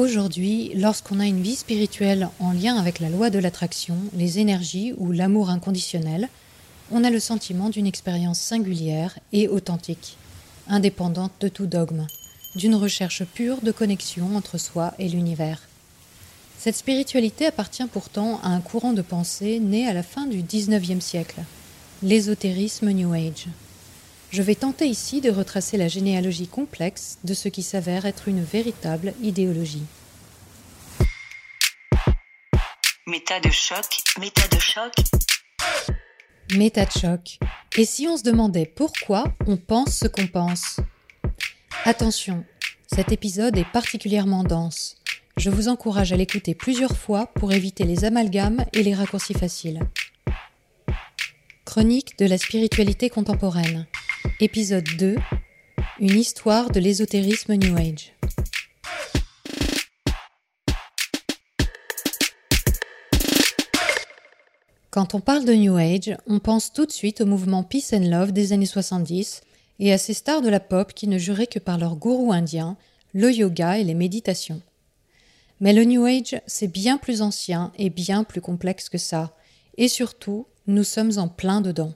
Aujourd'hui, lorsqu'on a une vie spirituelle en lien avec la loi de l'attraction, les énergies ou l'amour inconditionnel, on a le sentiment d'une expérience singulière et authentique, indépendante de tout dogme, d'une recherche pure de connexion entre soi et l'univers. Cette spiritualité appartient pourtant à un courant de pensée né à la fin du XIXe siècle, l'ésotérisme New Age. Je vais tenter ici de retracer la généalogie complexe de ce qui s'avère être une véritable idéologie. Méta de choc, méta de choc. Méta de choc. Et si on se demandait pourquoi on pense ce qu'on pense? Attention, cet épisode est particulièrement dense. Je vous encourage à l'écouter plusieurs fois pour éviter les amalgames et les raccourcis faciles. Chronique de la spiritualité contemporaine. Épisode 2 Une histoire de l'ésotérisme New Age. Quand on parle de New Age, on pense tout de suite au mouvement Peace and Love des années 70 et à ces stars de la pop qui ne juraient que par leur gourou indien, le yoga et les méditations. Mais le New Age, c'est bien plus ancien et bien plus complexe que ça, et surtout, nous sommes en plein dedans.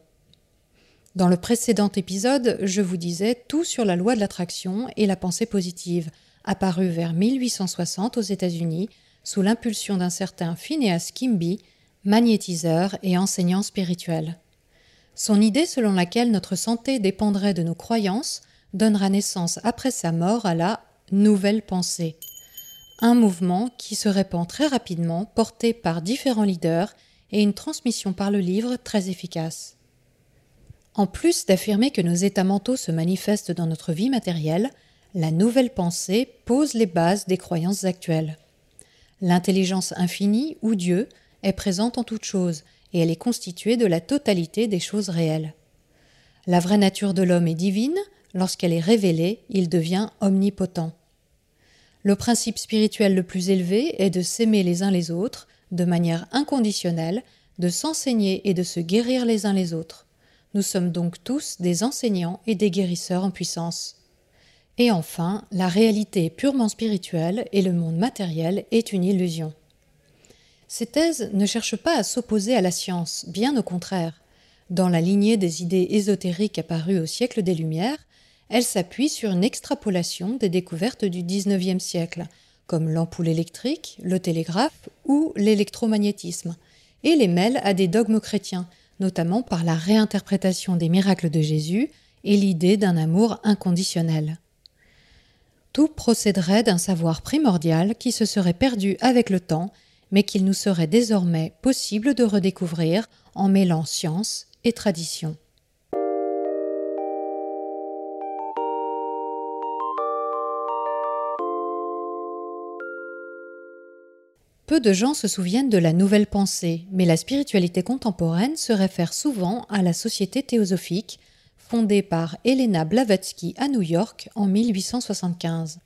Dans le précédent épisode, je vous disais tout sur la loi de l'attraction et la pensée positive, apparue vers 1860 aux États-Unis sous l'impulsion d'un certain Phineas Kimby, magnétiseur et enseignant spirituel. Son idée selon laquelle notre santé dépendrait de nos croyances donnera naissance après sa mort à la nouvelle pensée, un mouvement qui se répand très rapidement, porté par différents leaders et une transmission par le livre très efficace. En plus d'affirmer que nos états mentaux se manifestent dans notre vie matérielle, la nouvelle pensée pose les bases des croyances actuelles. L'intelligence infinie ou Dieu est présente en toutes choses et elle est constituée de la totalité des choses réelles. La vraie nature de l'homme est divine, lorsqu'elle est révélée, il devient omnipotent. Le principe spirituel le plus élevé est de s'aimer les uns les autres de manière inconditionnelle, de s'enseigner et de se guérir les uns les autres. Nous sommes donc tous des enseignants et des guérisseurs en puissance. Et enfin, la réalité est purement spirituelle et le monde matériel est une illusion. Ces thèses ne cherchent pas à s'opposer à la science, bien au contraire. Dans la lignée des idées ésotériques apparues au siècle des Lumières, elles s'appuient sur une extrapolation des découvertes du XIXe siècle, comme l'ampoule électrique, le télégraphe ou l'électromagnétisme, et les mêlent à des dogmes chrétiens, notamment par la réinterprétation des miracles de Jésus et l'idée d'un amour inconditionnel. Tout procéderait d'un savoir primordial qui se serait perdu avec le temps, mais qu'il nous serait désormais possible de redécouvrir en mêlant science et tradition. Peu de gens se souviennent de la nouvelle pensée, mais la spiritualité contemporaine se réfère souvent à la Société théosophique, fondée par Elena Blavatsky à New York en 1875.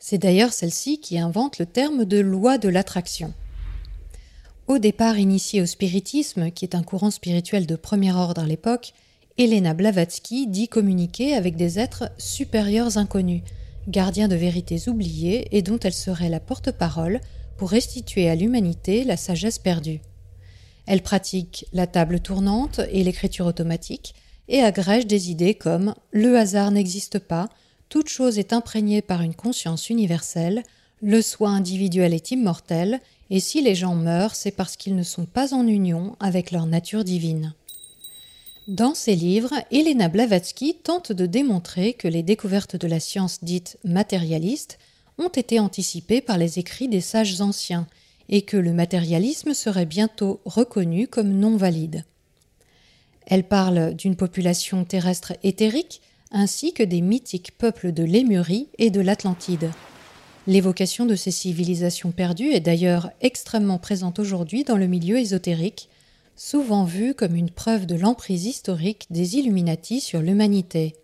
C'est d'ailleurs celle-ci qui invente le terme de loi de l'attraction. Au départ initiée au spiritisme, qui est un courant spirituel de premier ordre à l'époque, Elena Blavatsky dit communiquer avec des êtres supérieurs inconnus, gardiens de vérités oubliées et dont elle serait la porte-parole pour restituer à l'humanité la sagesse perdue. Elle pratique la table tournante et l'écriture automatique et agrège des idées comme le hasard n'existe pas, toute chose est imprégnée par une conscience universelle, le soi individuel est immortel, et si les gens meurent, c'est parce qu'ils ne sont pas en union avec leur nature divine. Dans ses livres, Elena Blavatsky tente de démontrer que les découvertes de la science dite matérialiste ont été anticipés par les écrits des sages anciens, et que le matérialisme serait bientôt reconnu comme non valide. Elle parle d'une population terrestre éthérique, ainsi que des mythiques peuples de Lémurie et de l'Atlantide. L'évocation de ces civilisations perdues est d'ailleurs extrêmement présente aujourd'hui dans le milieu ésotérique, souvent vue comme une preuve de l'emprise historique des Illuminati sur l'humanité.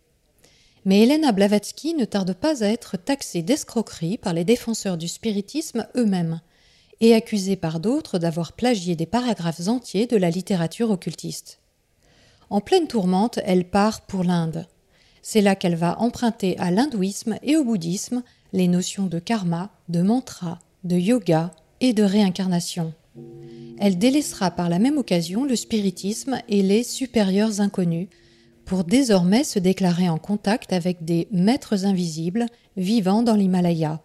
Mais Helena Blavatsky ne tarde pas à être taxée d'escroquerie par les défenseurs du spiritisme eux-mêmes, et accusée par d'autres d'avoir plagié des paragraphes entiers de la littérature occultiste. En pleine tourmente, elle part pour l'Inde. C'est là qu'elle va emprunter à l'hindouisme et au bouddhisme les notions de karma, de mantra, de yoga et de réincarnation. Elle délaissera par la même occasion le spiritisme et les supérieurs inconnus pour désormais se déclarer en contact avec des maîtres invisibles vivant dans l'Himalaya.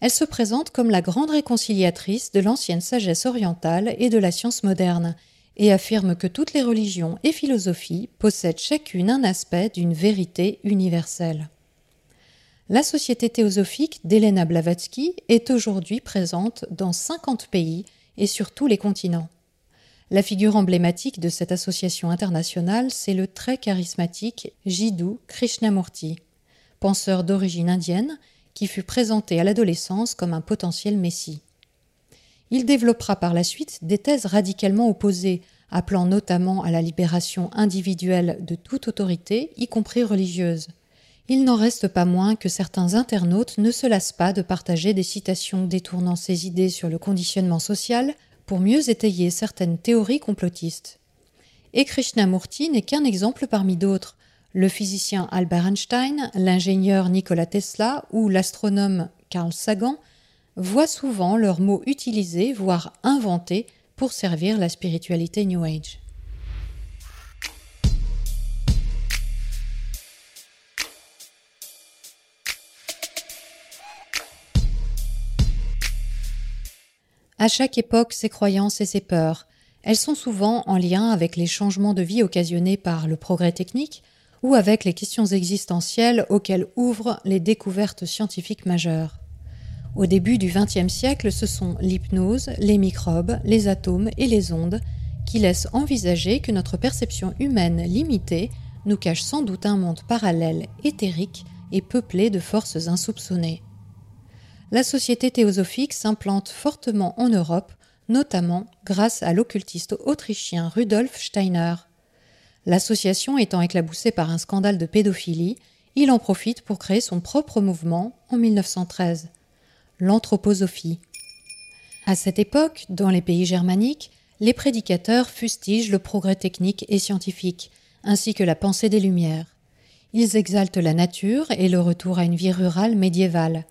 Elle se présente comme la grande réconciliatrice de l'ancienne sagesse orientale et de la science moderne, et affirme que toutes les religions et philosophies possèdent chacune un aspect d'une vérité universelle. La Société théosophique d'Elena Blavatsky est aujourd'hui présente dans 50 pays et sur tous les continents. La figure emblématique de cette association internationale, c'est le très charismatique Jiddu Krishnamurti, penseur d'origine indienne qui fut présenté à l'adolescence comme un potentiel messie. Il développera par la suite des thèses radicalement opposées, appelant notamment à la libération individuelle de toute autorité, y compris religieuse. Il n'en reste pas moins que certains internautes ne se lassent pas de partager des citations détournant ces idées sur le conditionnement social pour mieux étayer certaines théories complotistes. Et Krishnamurti n'est qu'un exemple parmi d'autres, le physicien Albert Einstein, l'ingénieur Nikola Tesla ou l'astronome Carl Sagan voient souvent leurs mots utilisés, voire inventés, pour servir la spiritualité New Age. À chaque époque, ses croyances et ses peurs, elles sont souvent en lien avec les changements de vie occasionnés par le progrès technique, ou avec les questions existentielles auxquelles ouvrent les découvertes scientifiques majeures. Au début du XXe siècle, ce sont l'hypnose, les microbes, les atomes et les ondes qui laissent envisager que notre perception humaine limitée nous cache sans doute un monde parallèle, éthérique et peuplé de forces insoupçonnées. La société théosophique s'implante fortement en Europe, notamment grâce à l'occultiste autrichien Rudolf Steiner, L'association étant éclaboussée par un scandale de pédophilie, il en profite pour créer son propre mouvement en 1913, l'anthroposophie. À cette époque, dans les pays germaniques, les prédicateurs fustigent le progrès technique et scientifique, ainsi que la pensée des Lumières. Ils exaltent la nature et le retour à une vie rurale médiévale.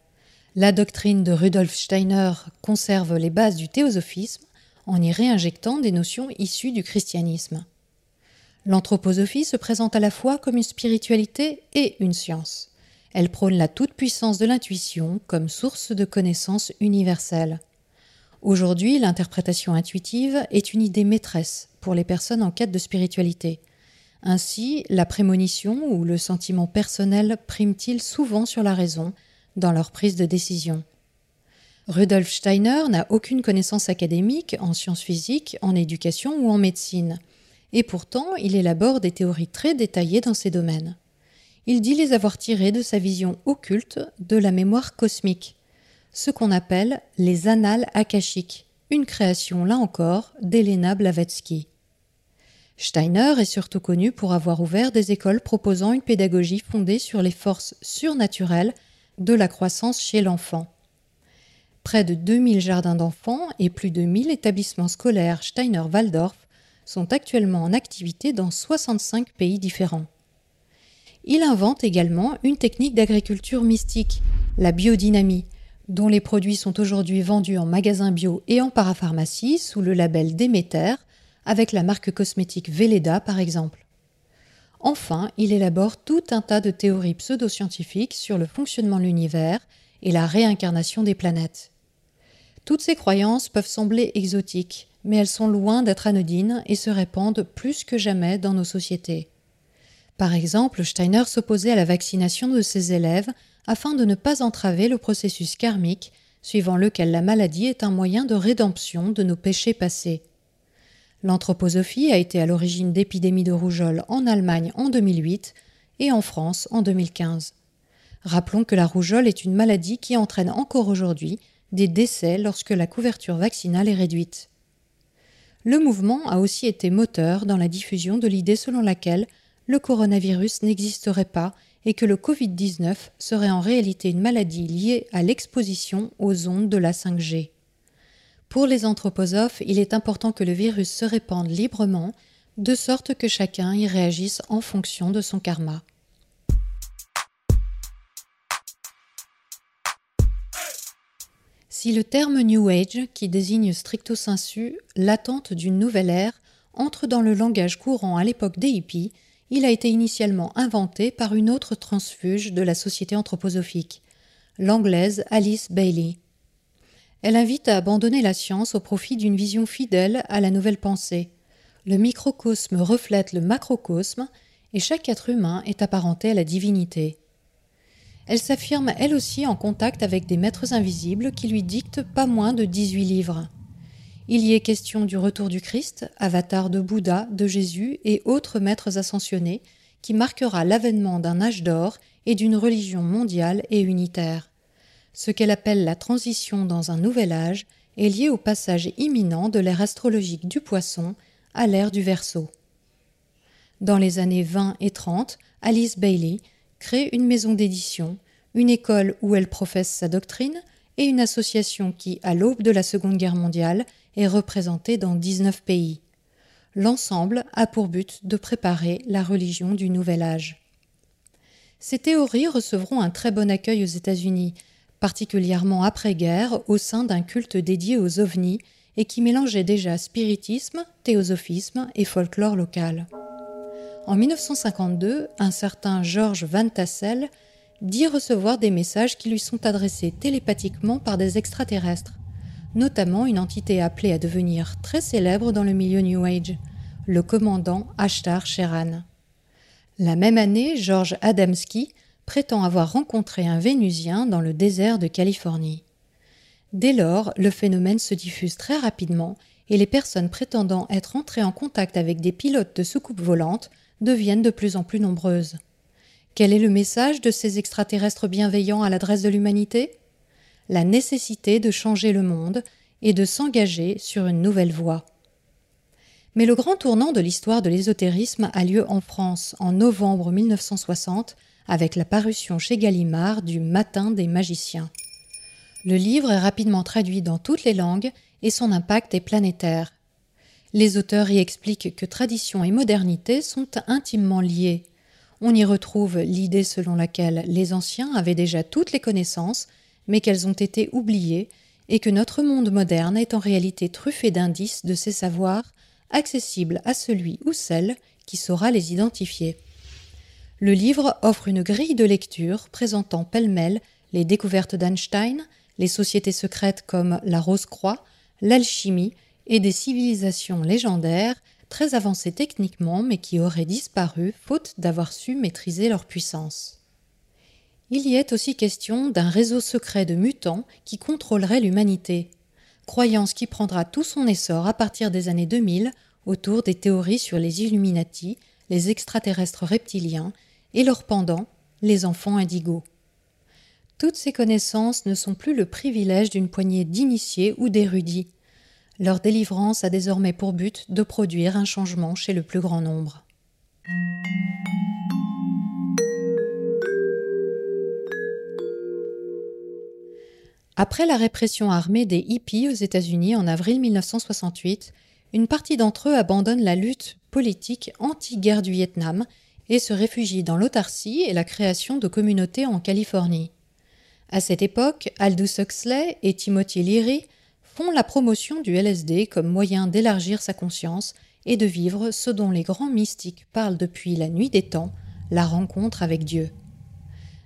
La doctrine de Rudolf Steiner conserve les bases du théosophisme en y réinjectant des notions issues du christianisme. L'anthroposophie se présente à la fois comme une spiritualité et une science. Elle prône la toute-puissance de l'intuition comme source de connaissances universelles. Aujourd'hui, l'interprétation intuitive est une idée maîtresse pour les personnes en quête de spiritualité. Ainsi, la prémonition ou le sentiment personnel prime-t-il souvent sur la raison dans leur prise de décision. Rudolf Steiner n'a aucune connaissance académique en sciences physiques, en éducation ou en médecine et pourtant il élabore des théories très détaillées dans ces domaines. Il dit les avoir tirées de sa vision occulte de la mémoire cosmique, ce qu'on appelle les annales akashiques, une création là encore d'Elena Blavatsky. Steiner est surtout connu pour avoir ouvert des écoles proposant une pédagogie fondée sur les forces surnaturelles de la croissance chez l'enfant. Près de 2000 jardins d'enfants et plus de 1000 établissements scolaires Steiner-Waldorf sont actuellement en activité dans 65 pays différents. Il invente également une technique d'agriculture mystique, la biodynamie, dont les produits sont aujourd'hui vendus en magasins bio et en parapharmacie sous le label Déméter, avec la marque cosmétique Velleda par exemple. Enfin, il élabore tout un tas de théories pseudo-scientifiques sur le fonctionnement de l'univers et la réincarnation des planètes. Toutes ces croyances peuvent sembler exotiques, mais elles sont loin d'être anodines et se répandent plus que jamais dans nos sociétés. Par exemple, Steiner s'opposait à la vaccination de ses élèves afin de ne pas entraver le processus karmique suivant lequel la maladie est un moyen de rédemption de nos péchés passés. L'anthroposophie a été à l'origine d'épidémies de rougeole en Allemagne en 2008 et en France en 2015. Rappelons que la rougeole est une maladie qui entraîne encore aujourd'hui des décès lorsque la couverture vaccinale est réduite. Le mouvement a aussi été moteur dans la diffusion de l'idée selon laquelle le coronavirus n'existerait pas et que le Covid-19 serait en réalité une maladie liée à l'exposition aux ondes de la 5G. Pour les anthroposophes, il est important que le virus se répande librement, de sorte que chacun y réagisse en fonction de son karma. Si le terme New Age, qui désigne stricto sensu l'attente d'une nouvelle ère, entre dans le langage courant à l'époque des hippies, il a été initialement inventé par une autre transfuge de la société anthroposophique, l'anglaise Alice Bailey. Elle invite à abandonner la science au profit d'une vision fidèle à la nouvelle pensée. Le microcosme reflète le macrocosme et chaque être humain est apparenté à la divinité. Elle s'affirme elle aussi en contact avec des maîtres invisibles qui lui dictent pas moins de 18 livres. Il y est question du retour du Christ, avatar de Bouddha, de Jésus et autres maîtres ascensionnés, qui marquera l'avènement d'un âge d'or et d'une religion mondiale et unitaire. Ce qu'elle appelle la transition dans un nouvel âge est lié au passage imminent de l'ère astrologique du poisson à l'ère du Verseau. Dans les années 20 et 30, Alice Bailey crée une maison d'édition, une école où elle professe sa doctrine et une association qui, à l'aube de la Seconde Guerre mondiale, est représentée dans 19 pays. L'ensemble a pour but de préparer la religion du Nouvel Âge. Ces théories recevront un très bon accueil aux États-Unis, particulièrement après-guerre au sein d'un culte dédié aux ovnis et qui mélangeait déjà spiritisme, théosophisme et folklore local. En 1952, un certain George Van Tassel dit recevoir des messages qui lui sont adressés télépathiquement par des extraterrestres, notamment une entité appelée à devenir très célèbre dans le milieu New Age, le commandant Ashtar Sheran. La même année, George Adamski prétend avoir rencontré un Vénusien dans le désert de Californie. Dès lors, le phénomène se diffuse très rapidement et les personnes prétendant être entrées en contact avec des pilotes de soucoupes volantes deviennent de plus en plus nombreuses. Quel est le message de ces extraterrestres bienveillants à l'adresse de l'humanité? La nécessité de changer le monde et de s'engager sur une nouvelle voie. Mais le grand tournant de l'histoire de l'ésotérisme a lieu en France en novembre 1960 avec la parution chez Gallimard du Matin des magiciens. Le livre est rapidement traduit dans toutes les langues et son impact est planétaire. Les auteurs y expliquent que tradition et modernité sont intimement liées. On y retrouve l'idée selon laquelle les anciens avaient déjà toutes les connaissances, mais qu'elles ont été oubliées, et que notre monde moderne est en réalité truffé d'indices de ces savoirs accessibles à celui ou celle qui saura les identifier. Le livre offre une grille de lecture présentant pêle-mêle les découvertes d'Einstein, les sociétés secrètes comme la Rose-Croix, l'alchimie, et des civilisations légendaires très avancées techniquement mais qui auraient disparu faute d'avoir su maîtriser leur puissance. Il y est aussi question d'un réseau secret de mutants qui contrôlerait l'humanité, croyance qui prendra tout son essor à partir des années 2000 autour des théories sur les Illuminati, les extraterrestres reptiliens et leurs pendants, les enfants indigos. Toutes ces connaissances ne sont plus le privilège d'une poignée d'initiés ou d'érudits, leur délivrance a désormais pour but de produire un changement chez le plus grand nombre. Après la répression armée des hippies aux États-Unis en avril 1968, une partie d'entre eux abandonne la lutte politique anti-guerre du Vietnam et se réfugie dans l'autarcie et la création de communautés en Californie. À cette époque, Aldous Huxley et Timothy Leary font la promotion du LSD comme moyen d'élargir sa conscience et de vivre ce dont les grands mystiques parlent depuis la nuit des temps, la rencontre avec Dieu.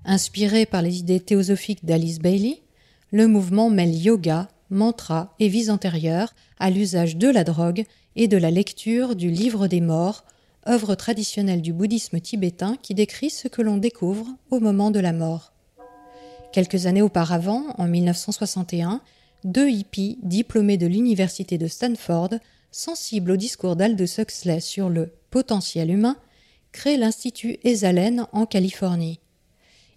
Inspiré par les idées théosophiques d'Alice Bailey, le mouvement mêle yoga, mantra et vies antérieures à l'usage de la drogue et de la lecture du Livre des morts, œuvre traditionnelle du bouddhisme tibétain qui décrit ce que l'on découvre au moment de la mort. Quelques années auparavant, en 1961, deux hippies diplômés de l'université de Stanford, sensibles au discours d'Aldous Huxley sur le potentiel humain, créent l'Institut Esalen en Californie.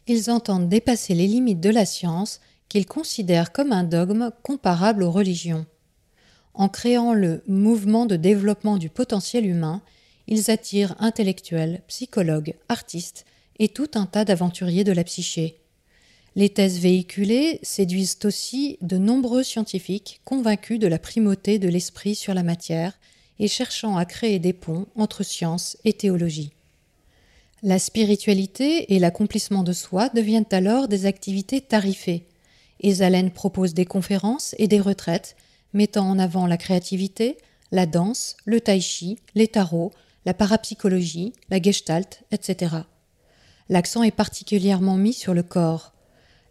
Ils entendent dépasser les limites de la science qu'ils considèrent comme un dogme comparable aux religions. En créant le mouvement de développement du potentiel humain, ils attirent intellectuels, psychologues, artistes et tout un tas d'aventuriers de la psyché. Les thèses véhiculées séduisent aussi de nombreux scientifiques convaincus de la primauté de l'esprit sur la matière et cherchant à créer des ponts entre science et théologie. La spiritualité et l'accomplissement de soi deviennent alors des activités tarifées, Esalen propose des conférences et des retraites mettant en avant la créativité, la danse, le tai chi, les tarots, la parapsychologie, la gestalt, etc. L'accent est particulièrement mis sur le corps.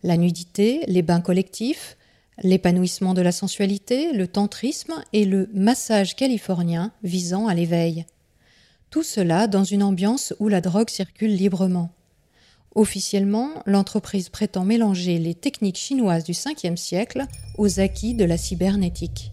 La nudité, les bains collectifs, l'épanouissement de la sensualité, le tantrisme et le massage californien visant à l'éveil. Tout cela dans une ambiance où la drogue circule librement. Officiellement, l'entreprise prétend mélanger les techniques chinoises du 5e siècle aux acquis de la cybernétique.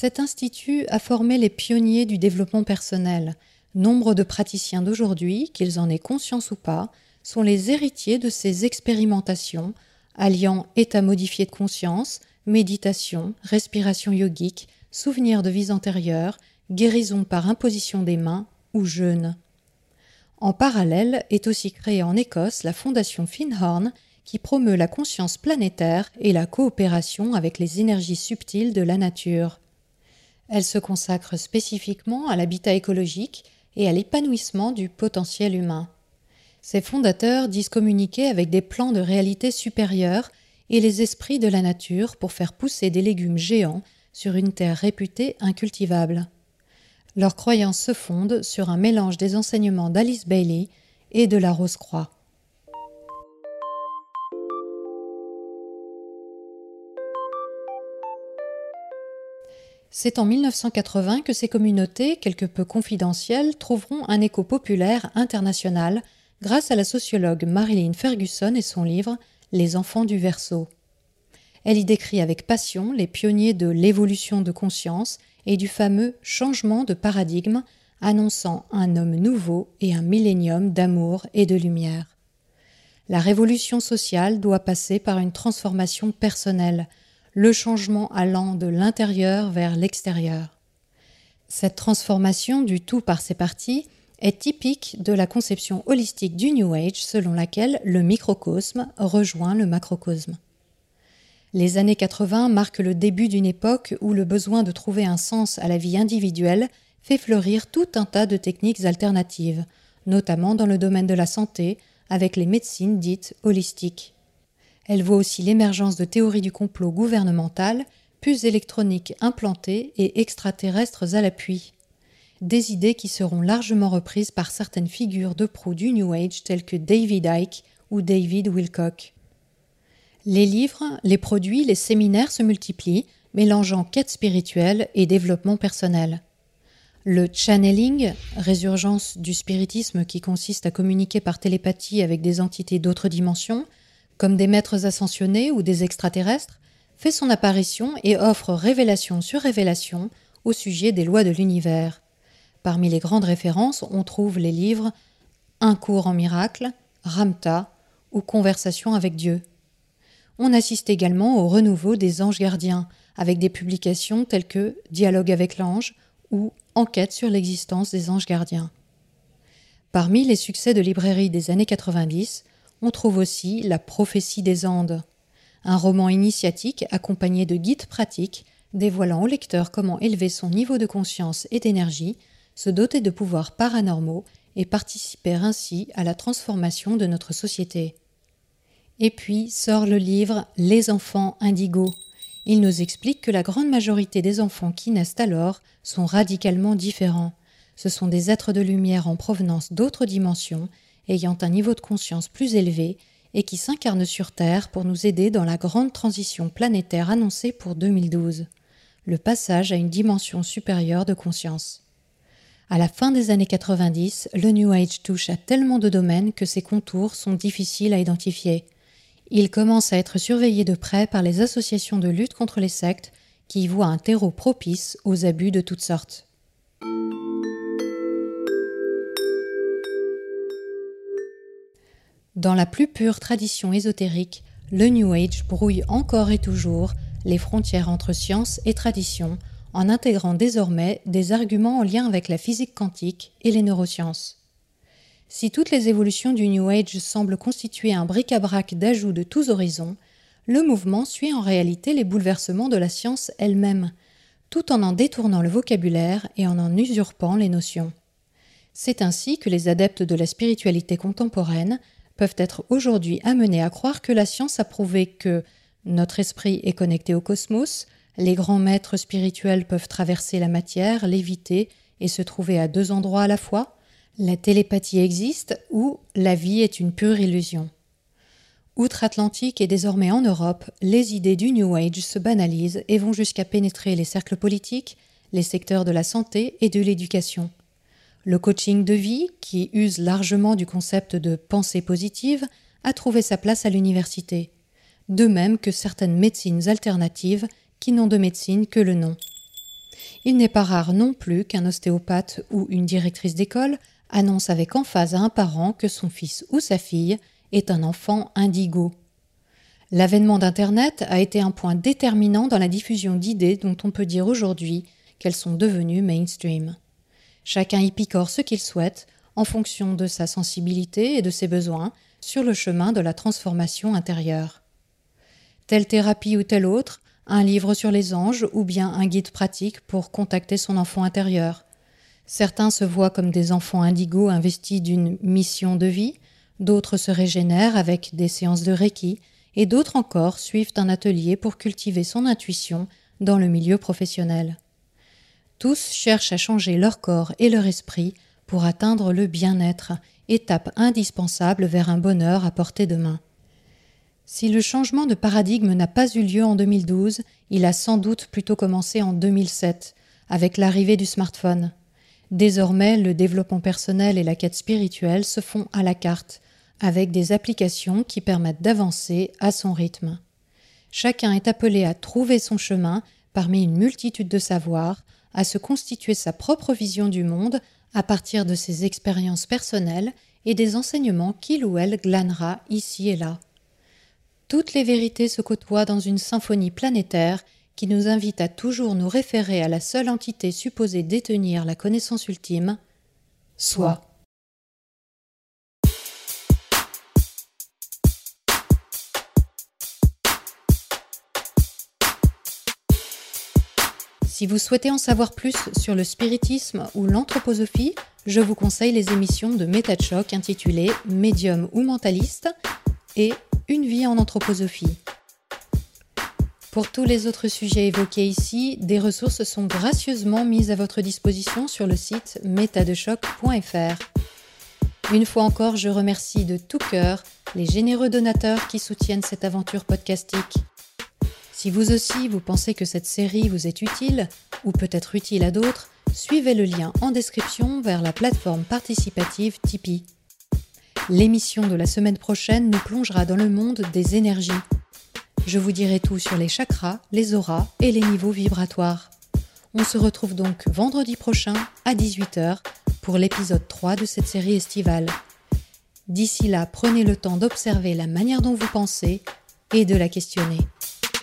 Cet institut a formé les pionniers du développement personnel. Nombre de praticiens d'aujourd'hui, qu'ils en aient conscience ou pas, sont les héritiers de ces expérimentations alliant état modifié de conscience, méditation, respiration yogique, souvenirs de vies antérieures, guérison par imposition des mains ou jeûne. En parallèle est aussi créée en Écosse la fondation Finhorn qui promeut la conscience planétaire et la coopération avec les énergies subtiles de la nature. Elle se consacre spécifiquement à l'habitat écologique et à l'épanouissement du potentiel humain. Ses fondateurs disent communiquer avec des plans de réalité supérieure et les esprits de la nature pour faire pousser des légumes géants sur une terre réputée incultivable. Leurs croyances se fondent sur un mélange des enseignements d'Alice Bailey et de la Rose-Croix. C'est en 1980 que ces communautés, quelque peu confidentielles, trouveront un écho populaire international grâce à la sociologue Marilyn Ferguson et son livre Les enfants du Verseau. Elle y décrit avec passion les pionniers de l'évolution de conscience et du fameux changement de paradigme annonçant un homme nouveau et un millénium d'amour et de lumière. La révolution sociale doit passer par une transformation personnelle, le changement allant de l'intérieur vers l'extérieur. Cette transformation du tout par ses parties est typique de la conception holistique du New Age selon laquelle le microcosme rejoint le macrocosme. Les années 80 marquent le début d'une époque où le besoin de trouver un sens à la vie individuelle fait fleurir tout un tas de techniques alternatives, notamment dans le domaine de la santé, avec les médecines dites holistiques. Elle voit aussi l'émergence de théories du complot gouvernemental, puces électroniques implantées et extraterrestres à l'appui. Des idées qui seront largement reprises par certaines figures de proue du New Age telles que David Icke ou David Wilcock. Les livres, les produits, les séminaires se multiplient, mélangeant quête spirituelle et développement personnel. Le channeling, résurgence du spiritisme qui consiste à communiquer par télépathie avec des entités d'autres dimensions, comme des maîtres ascensionnés ou des extraterrestres, fait son apparition et offre révélation sur révélation au sujet des lois de l'univers. Parmi les grandes références, on trouve les livres Un cours en miracle, Ramta ou Conversation avec Dieu. On assiste également au renouveau des anges gardiens, avec des publications telles que Dialogue avec l'ange ou Enquête sur l'existence des anges gardiens. Parmi les succès de librairie des années 90, on trouve aussi La prophétie des Andes, un roman initiatique accompagné de guides pratiques dévoilant au lecteur comment élever son niveau de conscience et d'énergie, se doter de pouvoirs paranormaux et participer ainsi à la transformation de notre société. Et puis sort le livre Les enfants indigos. Il nous explique que la grande majorité des enfants qui naissent alors sont radicalement différents. Ce sont des êtres de lumière en provenance d'autres dimensions, ayant un niveau de conscience plus élevé et qui s'incarnent sur Terre pour nous aider dans la grande transition planétaire annoncée pour 2012, le passage à une dimension supérieure de conscience. À la fin des années 90, le New Age touche à tellement de domaines que ses contours sont difficiles à identifier. Il commence à être surveillé de près par les associations de lutte contre les sectes qui y voient un terreau propice aux abus de toutes sortes. Dans la plus pure tradition ésotérique, le New Age brouille encore et toujours les frontières entre science et tradition en intégrant désormais des arguments en lien avec la physique quantique et les neurosciences. Si toutes les évolutions du New Age semblent constituer un bric-à-brac d'ajouts de tous horizons, le mouvement suit en réalité les bouleversements de la science elle-même, tout en en détournant le vocabulaire et en en usurpant les notions. C'est ainsi que les adeptes de la spiritualité contemporaine peuvent être aujourd'hui amenés à croire que la science a prouvé que notre esprit est connecté au cosmos, les grands maîtres spirituels peuvent traverser la matière, l'éviter et se trouver à deux endroits à la fois, la télépathie existe ou la vie est une pure illusion. Outre-Atlantique et désormais en Europe, les idées du New Age se banalisent et vont jusqu'à pénétrer les cercles politiques, les secteurs de la santé et de l'éducation. Le coaching de vie, qui use largement du concept de pensée positive, a trouvé sa place à l'université, de même que certaines médecines alternatives qui n'ont de médecine que le nom. Il n'est pas rare non plus qu'un ostéopathe ou une directrice d'école annonce avec emphase à un parent que son fils ou sa fille est un enfant indigo. L'avènement d'Internet a été un point déterminant dans la diffusion d'idées dont on peut dire aujourd'hui qu'elles sont devenues mainstream. Chacun y picore ce qu'il souhaite en fonction de sa sensibilité et de ses besoins sur le chemin de la transformation intérieure. Telle thérapie ou telle autre, un livre sur les anges ou bien un guide pratique pour contacter son enfant intérieur. Certains se voient comme des enfants indigos investis d'une mission de vie, d'autres se régénèrent avec des séances de Reiki, et d'autres encore suivent un atelier pour cultiver son intuition dans le milieu professionnel. Tous cherchent à changer leur corps et leur esprit pour atteindre le bien-être, étape indispensable vers un bonheur à portée de main. Si le changement de paradigme n'a pas eu lieu en 2012, il a sans doute plutôt commencé en 2007, avec l'arrivée du smartphone. Désormais, le développement personnel et la quête spirituelle se font à la carte, avec des applications qui permettent d'avancer à son rythme. Chacun est appelé à trouver son chemin parmi une multitude de savoirs, à se constituer sa propre vision du monde à partir de ses expériences personnelles et des enseignements qu'il ou elle glanera ici et là. Toutes les vérités se côtoient dans une symphonie planétaire qui nous invite à toujours nous référer à la seule entité supposée détenir la connaissance ultime, soi. Si vous souhaitez en savoir plus sur le spiritisme ou l'anthroposophie, je vous conseille les émissions de Choc intitulées Médium ou mentaliste et Une vie en anthroposophie. Pour tous les autres sujets évoqués ici, des ressources sont gracieusement mises à votre disposition sur le site métadechoc.fr. Une fois encore, je remercie de tout cœur les généreux donateurs qui soutiennent cette aventure podcastique. Si vous aussi vous pensez que cette série vous est utile, ou peut-être utile à d'autres, suivez le lien en description vers la plateforme participative Tipeee. L'émission de la semaine prochaine nous plongera dans le monde des énergies. Je vous dirai tout sur les chakras, les auras et les niveaux vibratoires. On se retrouve donc vendredi prochain à 18h pour l'épisode 3 de cette série estivale. D'ici là, prenez le temps d'observer la manière dont vous pensez et de la questionner.